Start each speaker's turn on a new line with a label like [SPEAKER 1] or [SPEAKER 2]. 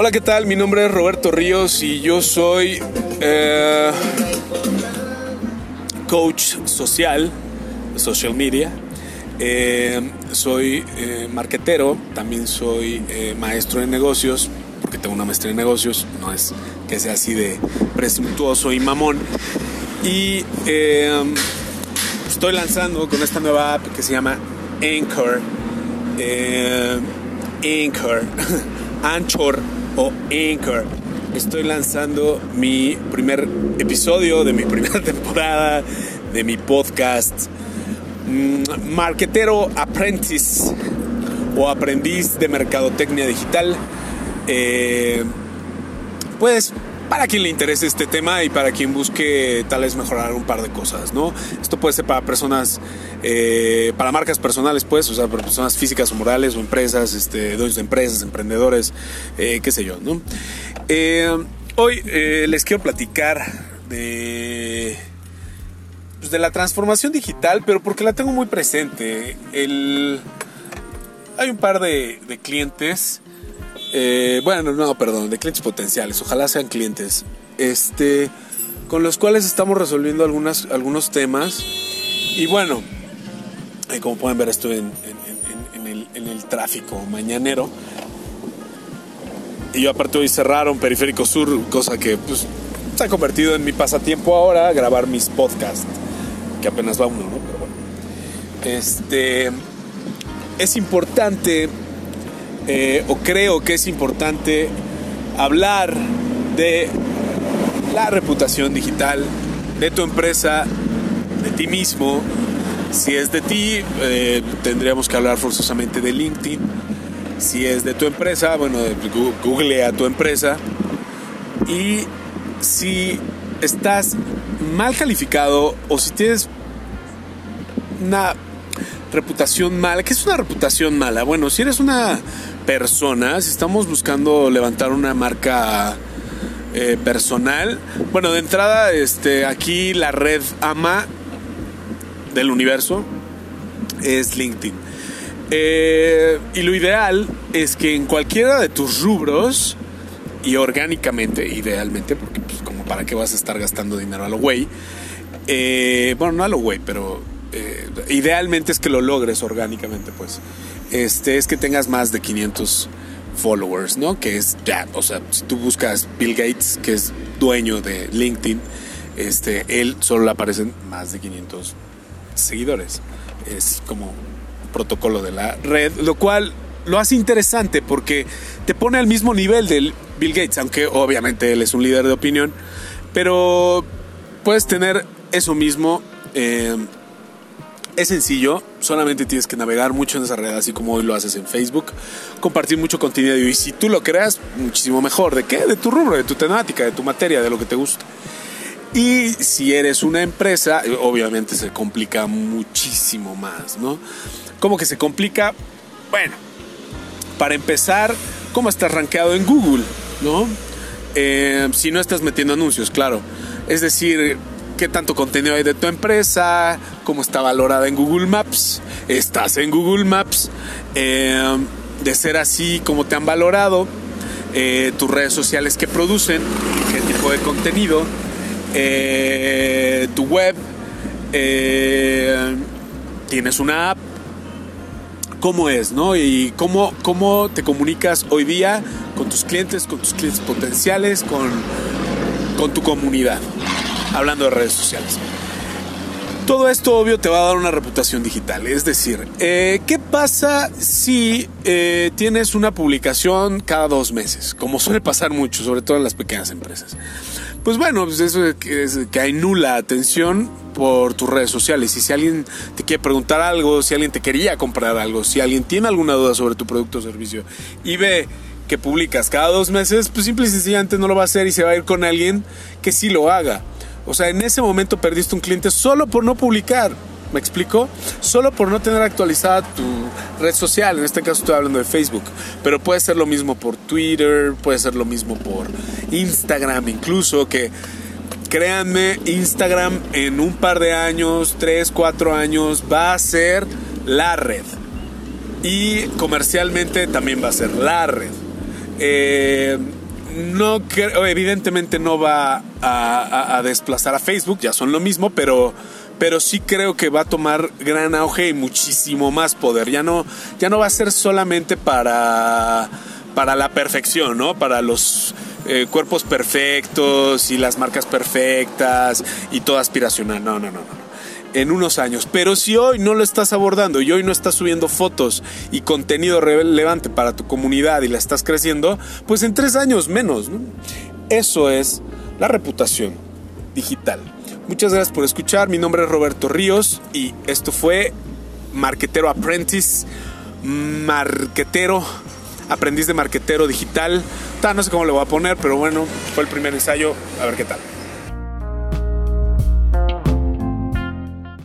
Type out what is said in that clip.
[SPEAKER 1] Hola, ¿qué tal? Mi nombre es Roberto Ríos y yo soy eh, coach social, social media. Eh, soy eh, marquetero, también soy maestro de negocios, porque tengo una maestría en negocios, no es que sea así de presuntuoso y mamón. Y estoy lanzando con esta nueva app que se llama Anchor. Anchor. Anchor o Anchor. Estoy lanzando mi primer episodio de mi primera temporada de mi podcast mm, Marquetero Apprentice o Aprendiz de Mercadotecnia Digital. Eh, pues para quien le interese este tema y para quien busque tal vez mejorar un par de cosas, ¿no? Esto puede ser para personas, eh, para marcas personales, pues, o sea, para personas físicas o morales o empresas, este, dueños de empresas, emprendedores, eh, qué sé yo, ¿no? Eh, hoy les quiero platicar de, pues, de la transformación digital, pero porque la tengo muy presente. El, hay un par de clientes eh, bueno, no, perdón, de clientes potenciales, ojalá sean clientes, este, con los cuales estamos resolviendo algunas, algunos temas. Y bueno, eh, como pueden ver, estoy en, el, en el tráfico mañanero. Y yo aparte hoy cerraron Periférico Sur, cosa que pues, se ha convertido en mi pasatiempo ahora, grabar mis podcasts, que apenas va uno, ¿no? Pero bueno. Este, es importante eh, o creo que es importante hablar de la reputación digital de tu empresa, de ti mismo. Si es de ti, eh, tendríamos que hablar forzosamente de LinkedIn. Si es de tu empresa, bueno, google a tu empresa. Y si estás mal calificado o si tienes una reputación mala. ¿Qué es una reputación mala? Bueno, si eres una persona, si estamos buscando levantar una marca eh, personal, bueno, de entrada, este, aquí la red ama del universo es LinkedIn. Eh, y lo ideal es que en cualquiera de tus rubros, y orgánicamente, idealmente, porque pues como para qué vas a estar gastando dinero a lo güey, eh, bueno, no a lo güey, pero eh, idealmente es que lo logres orgánicamente, pues. Este es que tengas más de 500 followers, ¿no? Que es ya, o sea, si tú buscas Bill Gates, que es dueño de LinkedIn, este, él solo le aparecen más de 500 seguidores. Es como protocolo de la red, lo cual lo hace interesante porque te pone al mismo nivel del Bill Gates, aunque obviamente él es un líder de opinión, pero puedes tener eso mismo. eh, es sencillo, solamente tienes que navegar mucho en esa red, así como hoy lo haces en Facebook, compartir mucho contenido y si tú lo creas, muchísimo mejor. ¿De qué? De tu rubro, de tu temática, de tu materia, de lo que te gusta. Y si eres una empresa, obviamente se complica muchísimo más, ¿no? ¿Cómo que se complica? Bueno, para empezar, ¿cómo estás rankeado en Google? ¿No? Eh, si no estás metiendo anuncios, claro. Es decir, qué tanto contenido hay de tu empresa, cómo está valorada en Google Maps, estás en Google Maps, Eh, de ser así, cómo te han valorado, Eh, tus redes sociales que producen, qué tipo de contenido, Eh, tu web, tienes una app, cómo es, ¿no? Y cómo, cómo te comunicas hoy día con tus clientes, con tus clientes potenciales, con, con tu comunidad. Hablando de redes sociales. Todo esto, obvio, te va a dar una reputación digital. Es decir, eh, ¿qué pasa si eh, tienes una publicación cada dos meses? Como suele pasar mucho, sobre todo en las pequeñas empresas. Pues bueno, pues eso es que, hay nula atención por tus redes sociales. Y si alguien te quiere preguntar algo, si alguien te quería comprar algo, si alguien tiene alguna duda sobre tu producto o servicio y ve que publicas cada dos meses, pues simple y sencillamente no lo va a hacer y se va a ir con alguien que sí lo haga. O sea, en ese momento perdiste un cliente solo por no publicar. ¿Me explico? Solo por no tener actualizada tu red social. En este caso estoy hablando de Facebook. Pero puede ser lo mismo por Twitter, puede ser lo mismo por Instagram incluso, que créanme, Instagram en un par de años, tres, cuatro años, va a ser la red. Y comercialmente también va a ser la red. Eh, no evidentemente no va a, desplazar a Facebook, ya son lo mismo, pero, pero sí creo que va a tomar gran auge y muchísimo más poder. Ya no, ya no va a ser solamente para, para la perfección, ¿no? Para los eh, cuerpos perfectos y las marcas perfectas y todo aspiracional. No, no, no, no en unos años. Pero si hoy no lo estás abordando y hoy no estás subiendo fotos y contenido relevante para tu comunidad y la estás creciendo, pues en tres años menos. Eso es la reputación digital. Muchas gracias por escuchar. Mi nombre es Roberto Ríos y esto fue Marquetero Apprentice, Marquetero, aprendiz de marquetero digital. no sé cómo le voy a poner, pero bueno, fue el primer ensayo. A ver qué tal.